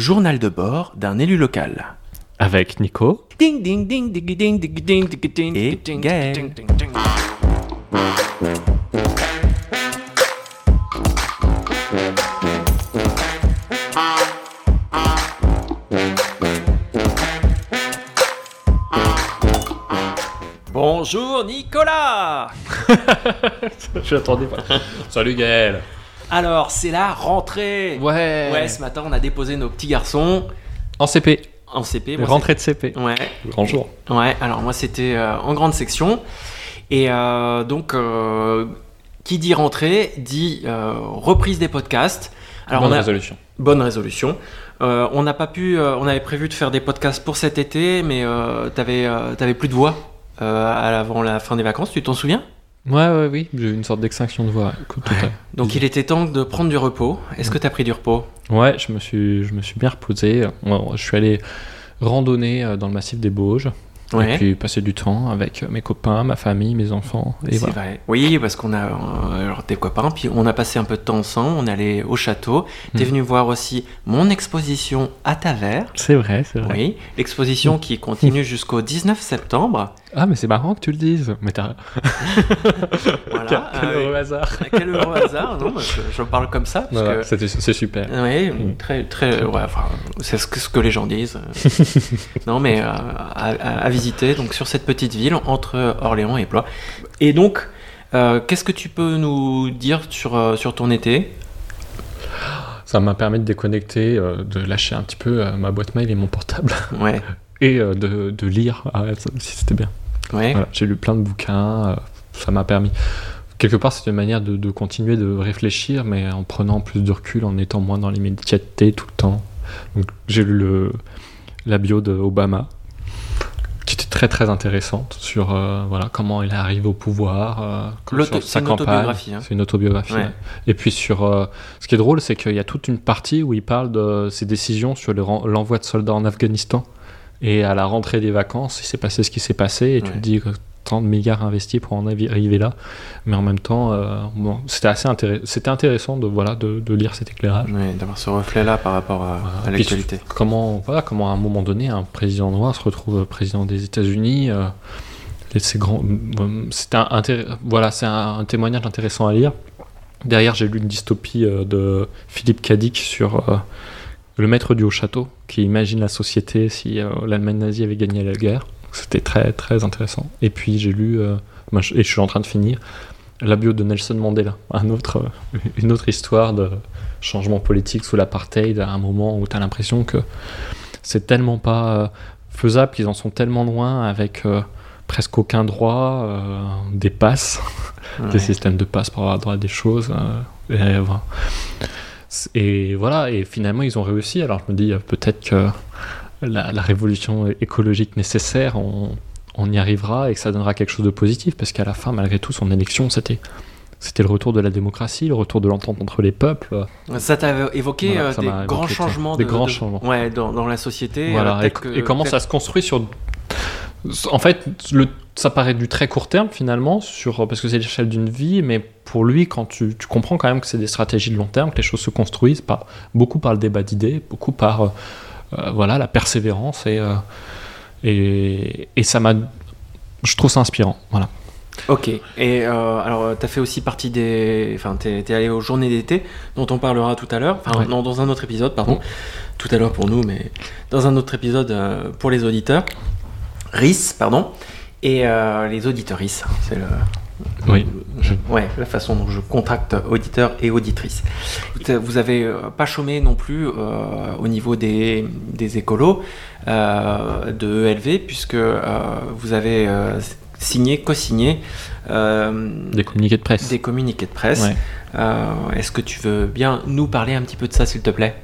journal de bord d'un élu local. Avec Nico. Ding ding ding ding ding ding ding ding ding Et ding Gaël. ding ding ding. Bonjour Nicolas Je l'attendais pas. Salut Gaël. Alors c'est la rentrée Ouais. Ouais, ce matin on a déposé nos petits garçons En CP. en CP. Moi, Rentrée de CP. Ouais, Grand jour. Ouais, alors moi c'était euh, en grande section. Et euh, donc, euh, qui dit rentrée dit reprise des podcasts. Alors, Bonne on a, résolution. bonne résolution. On n'a pas pu, on avait prévu de faire des podcasts pour cet été, mais euh, t'avais, plus de voix avant la fin des vacances, tu t'en souviens? Ouais, ouais, oui. J'ai eu une sorte d'extinction de voix. Donc il était temps de prendre du repos. Est-ce que t'as pris du repos? Ouais, je me suis, je me suis bien reposé. Je suis allé randonner euh, dans le massif des Bauges. Ouais. Et puis passer du temps avec euh, mes copains, ma famille, mes enfants. Et C'est voilà. vrai. Oui, parce qu'on a euh, des copains, puis on a passé un peu de temps ensemble, on est allé au château. T'es Hmm. venu voir aussi mon exposition à Tavers. C'est vrai, c'est vrai. Oui, l'exposition qui continue jusqu'au 19 septembre. Ah, mais c'est marrant que tu le dises. Mais t'as. Voilà. Quel, quel Ah, heureux hasard. Quel heureux hasard, non que Je parle comme ça. Voilà, que... C'est super. Oui, Mm. très, très, ouais, enfin, c'est ce que, ce que les gens disent. non, mais euh, à, visiter donc sur cette petite ville entre Orléans et Blois. Et donc, euh, qu'est-ce que tu peux nous dire sur, euh, sur ton été? Ça m'a permis de déconnecter, euh, de lâcher un petit peu ma boîte mail et mon portable Ouais, et de, de lire. Ah aussi, c'était bien. Ouais, Voilà, J'ai lu plein de bouquins. euh, ça m'a permis. Quelque part, c'est une manière de, de continuer de réfléchir, mais en prenant plus de recul, en étant moins dans l'immédiateté tout le temps. Donc, j'ai lu le, la bio d'Obama, qui était très très intéressante sur euh, voilà comment il est arrivé au pouvoir, euh, sur sa une campagne. autobiographie, hein. C'est une autobiographie. Ouais. Et puis sur, euh, ce qui est drôle, c'est qu'il y a toute une partie où il parle de ses décisions sur le l'envoi de soldats en Afghanistan. Et à la rentrée des vacances, il s'est passé ce qui s'est passé, et tu te dis que 30 milliards investis pour en arriver là. Mais en même temps, euh, bon, c'était assez intéressant, c'était intéressant de, voilà, de, de lire cet éclairage. Ouais, d'avoir ce reflet-là par rapport à, à Puis l'actualité. Comment, voilà, comment à un moment donné, un président noir se retrouve président des États-Unis. euh, c'est grand, un, intér- voilà, c'est un, un témoignage intéressant à lire. Derrière, j'ai lu une dystopie euh, de Philippe Cadic sur euh, le maître du haut château, qui imagine la société si euh, l'Allemagne nazie avait gagné la guerre. C'était très très intéressant. Et puis j'ai lu, euh, et je suis en train de finir, la bio de Nelson Mandela, un autre, euh, une autre histoire de changement politique sous l'apartheid à un moment où tu as l'impression que c'est tellement pas faisable, qu'ils en sont tellement loin avec presque aucun droit, des passes, Ouais. des systèmes de passes pour avoir droit à des choses. et, voilà. Et voilà, et finalement ils ont réussi. Alors je me dis euh, peut-être que la, la révolution écologique nécessaire, on, on y arrivera et que ça donnera quelque chose de positif, parce qu'à la fin, malgré tout, son élection, c'était c'était le retour de la démocratie, le retour de l'entente entre les peuples. Ça t'a évoqué Voilà, euh, ça des grands évoqué ça. changements, Des de- grands de- changements. Ouais, dans, dans la société. Voilà, euh, et, que- et comment ça se construit sur. En fait, le, ça paraît du très court terme finalement, sur, parce que c'est l'échelle d'une vie, mais pour lui, quand tu, tu comprends quand même que c'est des stratégies de long terme, que les choses se construisent par, beaucoup par le débat d'idées, beaucoup par euh, euh, voilà, la persévérance, et, euh, et, et ça m'a. Je trouve ça inspirant. Voilà. Ok. Et euh, alors, tu as fait aussi partie des. Enfin, tu es, allé aux journées d'été, dont on parlera tout à l'heure. Enfin, Ouais. non, dans un autre épisode, pardon. Tout à l'heure pour nous, mais dans un autre épisode euh, pour les auditeurs. RIS, pardon. Et euh, les auditeurs RIS, c'est le. Oui, je- Ouais, la façon dont je contracte auditeurs et auditrices. Vous- avez euh, pas chômé non plus euh, au niveau des, des écolos euh, de ELV, puisque euh, vous avez euh, signé, co-signé euh, Des communiqués de presse. des communiqués de presse. Ouais. Euh, Est-ce que tu veux bien nous parler un petit peu de ça, s'il te plaît?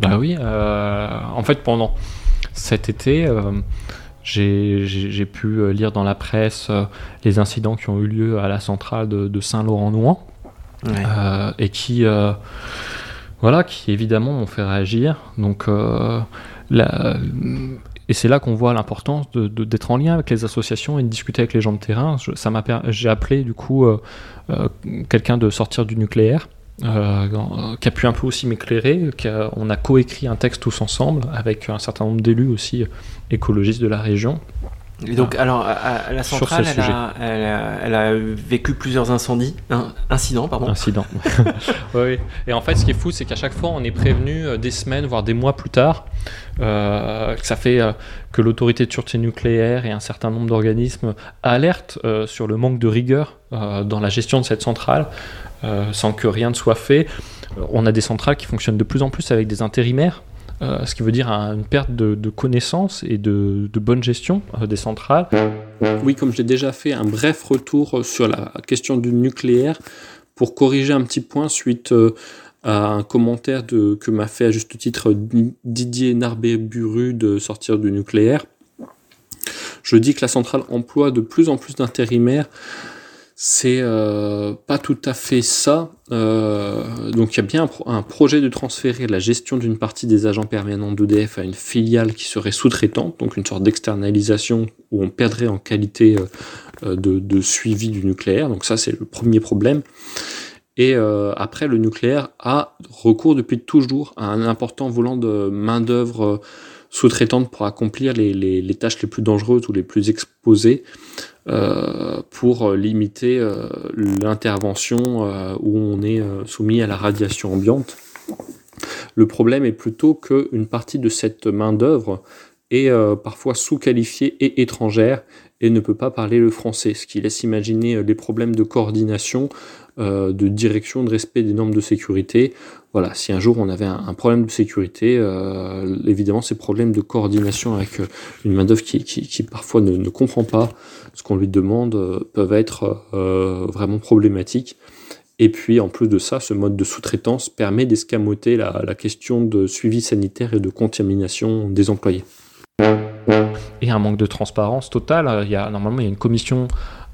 Bah oui, euh, en fait pendant cet été, euh, j'ai pu euh, lire dans la presse euh, les incidents qui ont eu lieu à la centrale de, de Saint-Laurent-Nouan Ouais. euh, et qui, euh, voilà, qui évidemment m'ont fait réagir. Donc, euh, la- et c'est là qu'on voit l'importance de- de- d'être en lien avec les associations et de discuter avec les gens de terrain. Je- ça m'a per- j'ai appelé du coup quelqu'un de sortir du nucléaire qui a pu un peu aussi m'éclairer. On a coécrit un texte tous ensemble avec un certain nombre d'élus aussi écologistes de la région. Et donc, alors, à, la centrale, elle a, vécu plusieurs incendies, incidents, pardon. Incidents. oui, Et en fait, ce qui est fou, c'est qu'à chaque fois, on est prévenu euh, des semaines, voire des mois plus tard. Euh, ça fait euh, que l'autorité de sûreté nucléaire et un certain nombre d'organismes alertent sur le manque de rigueur dans la gestion de cette centrale, sans que rien ne soit fait. On a des centrales qui fonctionnent de plus en plus avec des intérimaires. Euh, ce qui veut dire une perte de, connaissances et de, bonne gestion euh, des centrales. Oui, comme j'ai déjà fait un bref retour sur la question du nucléaire, pour corriger un petit point suite euh, à un commentaire que m'a fait à juste titre Didier Narbet-Buru de sortir du nucléaire. Je dis que la centrale emploie de plus en plus d'intérimaires c'est euh, pas tout à fait ça. Euh, donc il y a bien un, projet de transférer la gestion d'une partie des agents permanents d'EDF à une filiale qui serait sous-traitante, donc une sorte d'externalisation où on perdrait en qualité euh, de, suivi du nucléaire. Donc ça c'est le premier problème. Et après, le nucléaire a recours depuis toujours à un important volant de main-d'œuvre sous-traitante pour accomplir les, tâches les plus dangereuses ou les plus exposées. Euh, pour limiter euh, l'intervention euh, où on est soumis à la radiation ambiante. Le problème est plutôt qu'une partie de cette main-d'œuvre est parfois sous-qualifiée et étrangère et ne peut pas parler le français, ce qui laisse imaginer les problèmes de coordination, de direction, de respect des normes de sécurité. Voilà, si un jour on avait un, problème de sécurité, évidemment ces problèmes de coordination avec une main-d'œuvre qui, parfois ne, comprend pas ce qu'on lui demande euh, peuvent être euh, vraiment problématiques. Et puis en plus de ça, ce mode de sous-traitance permet d'escamoter la, question de suivi sanitaire et de contamination des employés. Et un manque de transparence totale. Il y a, normalement, il y a une commission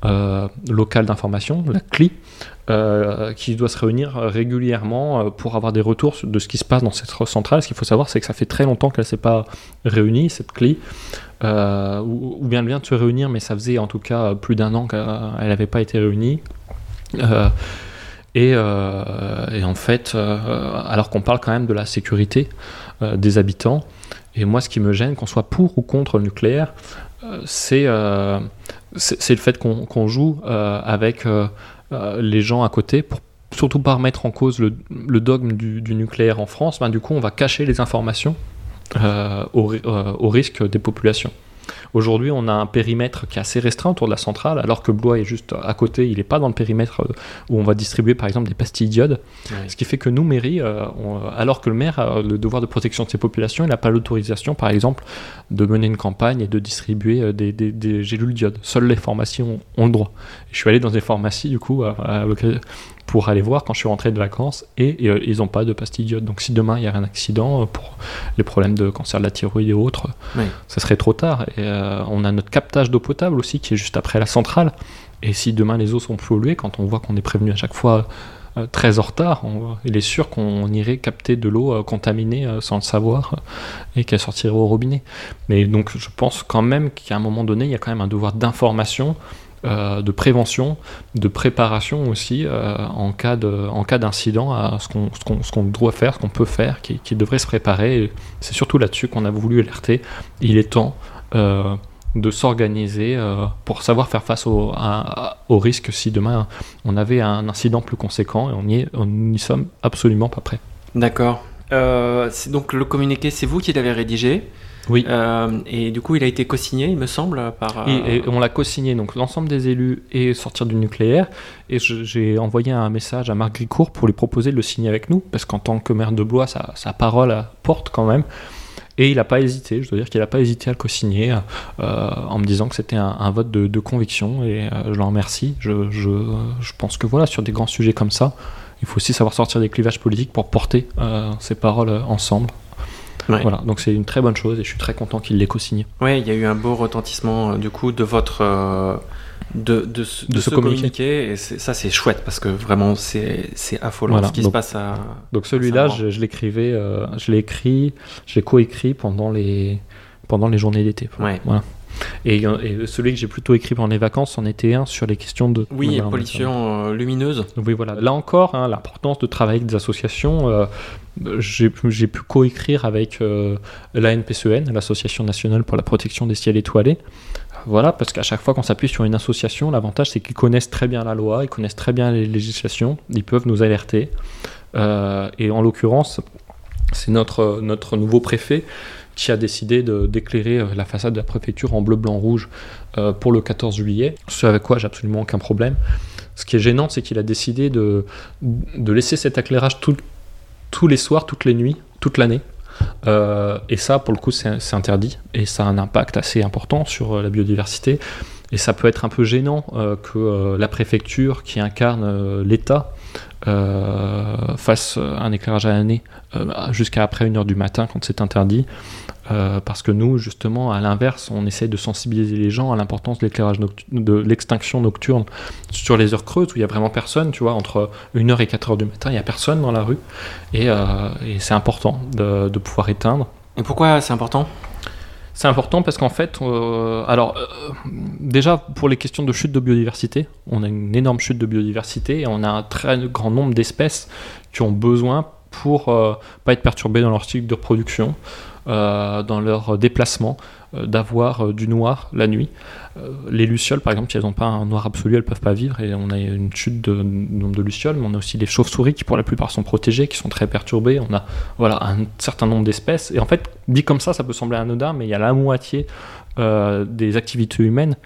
euh, locale d'information, la CLI, qui doit se réunir régulièrement pour avoir des retours de ce qui se passe dans cette centrale. Ce qu'il faut savoir, c'est que ça fait très longtemps qu'elle ne s'est pas réunie, cette CLI. Euh, ou, bien elle vient de se réunir, mais ça faisait en tout cas plus d'un an qu'elle n'avait pas été réunie. Euh, et, euh, en fait, alors qu'on parle quand même de la sécurité des habitants, et moi ce qui me gêne, qu'on soit pour ou contre le nucléaire, c'est le fait qu'on joue avec les gens à côté pour surtout pas remettre en cause le, dogme du, du, nucléaire en France, ben, du coup on va cacher les informations euh, euh, au, risque des populations. Aujourd'hui, on a un périmètre qui est assez restreint autour de la centrale, alors que Blois est juste à côté, il n'est pas dans le périmètre euh, où on va distribuer par exemple des pastilles d'iode. Ce qui fait que nous, mairie, alors que le maire a le devoir de protection de ses populations, il n'a pas l'autorisation par exemple de mener une campagne et de distribuer des, des, gélules d'iode. Seules les pharmacies ont, le droit. je suis allé dans des pharmacies du coup à, pour aller voir quand je suis rentré de vacances et, euh, ils n'ont pas de pastilles d'iode. Donc si demain il y a un accident euh, pour les problèmes de cancer de la thyroïde et autres, ça serait trop tard. Et euh, on a notre captage d'eau potable aussi qui est juste après la centrale. Et si demain les eaux sont polluées, quand on voit qu'on est prévenu à chaque fois très en retard, il est sûr qu'on irait capter de l'eau contaminée sans le savoir et qu'elle sortirait au robinet. Mais donc je pense quand même qu'à un moment donné, il y a quand même un devoir d'information euh, de prévention, de préparation aussi euh, en cas de, en cas d'incident à ce qu'on, doit faire, ce qu'on peut faire, qui, devrait se préparer. C'est surtout là-dessus qu'on a voulu alerter. Il est temps euh, de s'organiser pour savoir faire face au, risque si demain on avait un incident plus conséquent et on n'y sommes absolument pas prêts. D'accord. donc le communiqué, c'est vous qui l'avez rédigé. Oui. Euh, et du coup, il a été co-signé, il me semble, par. Et, on l'a co-signé, donc l'ensemble des élus et sortir du nucléaire. Et j'ai envoyé un message à Marc Gricourt pour lui proposer de le signer avec nous, parce qu'en tant que maire de Blois, sa, sa parole porte quand même. Et il n'a pas hésité, je dois dire qu'il n'a pas hésité à le co-signer euh, en me disant que c'était un, vote de, conviction et euh, je l'en remercie. Je, je, je, pense que voilà, sur des grands sujets comme ça, il faut aussi savoir sortir des clivages politiques pour porter ces paroles ensemble. Voilà, donc c'est une très bonne chose et je suis très content qu'il l'ait co-signé. Oui, il y a eu un beau retentissement euh, du coup de votre euh, de, de, de, ce communiqué. et ça c'est chouette parce que vraiment c'est affolant ce qui se passe à. Donc celui-là, je, l'écrivais, euh, je l'ai écrit, je l'ai coécrit pendant les pendant les journées d'été. Ouais. Voilà. Et, et celui que j'ai plutôt écrit pendant les vacances en était un sur les questions de Oui, voilà, pollution euh, lumineuse. Oui, voilà. Là encore, hein, l'importance de travailler avec des associations. euh, j'ai pu coécrire avec euh, l'ANPCN, l'Association nationale pour la protection des ciels étoilés. Voilà, parce qu'à chaque fois qu'on s'appuie sur une association, l'avantage c'est qu'ils connaissent très bien la loi, ils connaissent très bien les législations, ils peuvent nous alerter. Euh, et en l'occurrence, c'est notre, notre nouveau préfet qui a décidé d'éclairer euh, la façade de la préfecture en bleu, blanc, rouge euh, pour le 14 juillet, ce avec quoi j'ai absolument aucun problème. Ce qui est gênant, c'est qu'il a décidé de, laisser cet éclairage tous les soirs, toutes les nuits, toute l'année. Euh, et ça, pour le coup, c'est interdit. Et ça a un impact assez important sur la biodiversité. Et ça peut être un peu gênant que la préfecture, qui incarne l'État, fasse un éclairage à l'année jusqu'à après 1h du matin quand c'est interdit. Euh, parce que nous, justement, à l'inverse, on essaie de sensibiliser les gens à l'importance de l'éclairage de l'extinction nocturne sur les heures creuses où il y a vraiment personne, tu vois, entre 1h et 4h du matin, il n'y a personne dans la rue. Et, euh, et c'est important de, de pouvoir éteindre. Et pourquoi c'est important? C'est important parce qu'en fait, euh, alors euh, déjà pour les questions de chute de biodiversité, on a une énorme chute de biodiversité et on a un très grand nombre d'espèces qui ont besoin pour euh, pas être perturbées dans leur cycle de reproduction, euh, dans leur déplacement, euh, d'avoir euh, du noir la nuit. Les lucioles, par exemple, si elles n'ont pas un noir absolu, elles peuvent pas vivre et on a une chute de nombre de lucioles, mais on a aussi les chauves-souris qui pour la plupart sont protégées, qui sont très perturbées. On a voilà un certain nombre d'espèces et en fait, dit comme ça, ça peut sembler anodin, mais il y a la moitié des activités humaines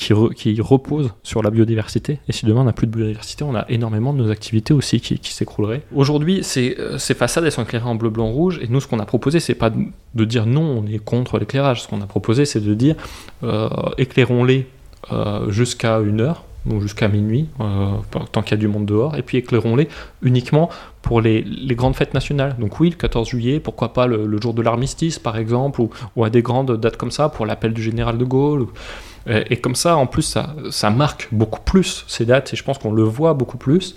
qui, re- qui reposent sur la biodiversité. Et si demain on n'a plus de biodiversité, on a énormément de nos activités aussi qui, qui s'écrouleraient. Aujourd'hui, ces, euh, ces façades, elles sont éclairées en bleu, blanc, rouge. Et nous, ce qu'on a proposé, c'est pas de, de dire non, on est contre l'éclairage. Ce qu'on a proposé, c'est de dire euh, éclairons-les euh, jusqu'à une heure, donc jusqu'à minuit, euh, tant qu'il y a du monde dehors, et puis éclairons-les uniquement pour les, grandes fêtes nationales. Donc oui, le 14 juillet, pourquoi pas le, jour de l'armistice, par exemple, ou, à des grandes dates comme ça, pour l'appel du général de Gaulle. et, et comme ça, en plus, ça, ça marque beaucoup plus ces dates, et je pense qu'on le voit beaucoup plus,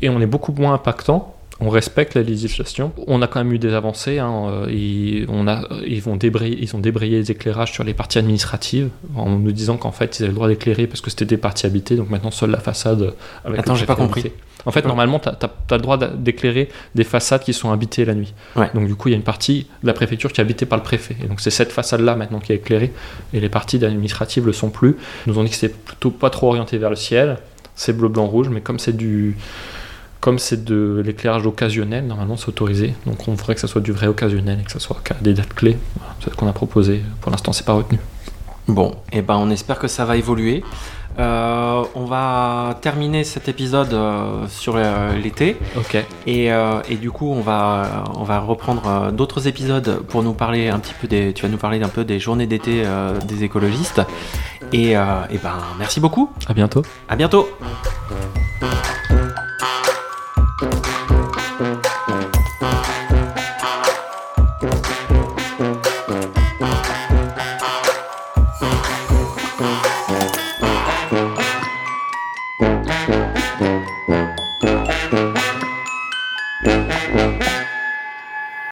et on est beaucoup moins impactant. On respecte la législation. On a quand même eu des avancées. hein, euh, et on a, ils, vont débrayer, ils ont débrayé les éclairages sur les parties administratives en nous disant qu'en fait ils avaient le droit d'éclairer parce que c'était des parties habitées. Donc maintenant seule la façade. Avec Attends, j'ai pas compris. habité. En fait, Ouais. normalement, tu as, le droit d'éclairer des façades qui sont habitées la nuit. Ouais. Donc du coup, il y a une partie de la préfecture qui est habitée par le préfet. Et donc c'est cette façade-là maintenant qui est éclairée. Et les parties administratives le sont plus. Ils nous ont dit que c'est plutôt pas trop orienté vers le ciel. C'est bleu, blanc, rouge. Mais comme c'est du... Comme c'est de l'éclairage occasionnel, normalement c'est autorisé. Donc on voudrait que ça soit du vrai occasionnel et que ça soit qu'à des dates clés. Voilà, c'est ce qu'on a proposé. Pour l'instant, c'est pas retenu. Bon, et ben on espère que ça va évoluer. Euh, on va terminer cet épisode euh, sur euh, l'été Ok. et, et du coup on va on va reprendre d'autres épisodes pour nous parler un petit peu des tu vas nous parler un peu des journées d'été des écologistes et, et ben merci beaucoup À bientôt. à bientôt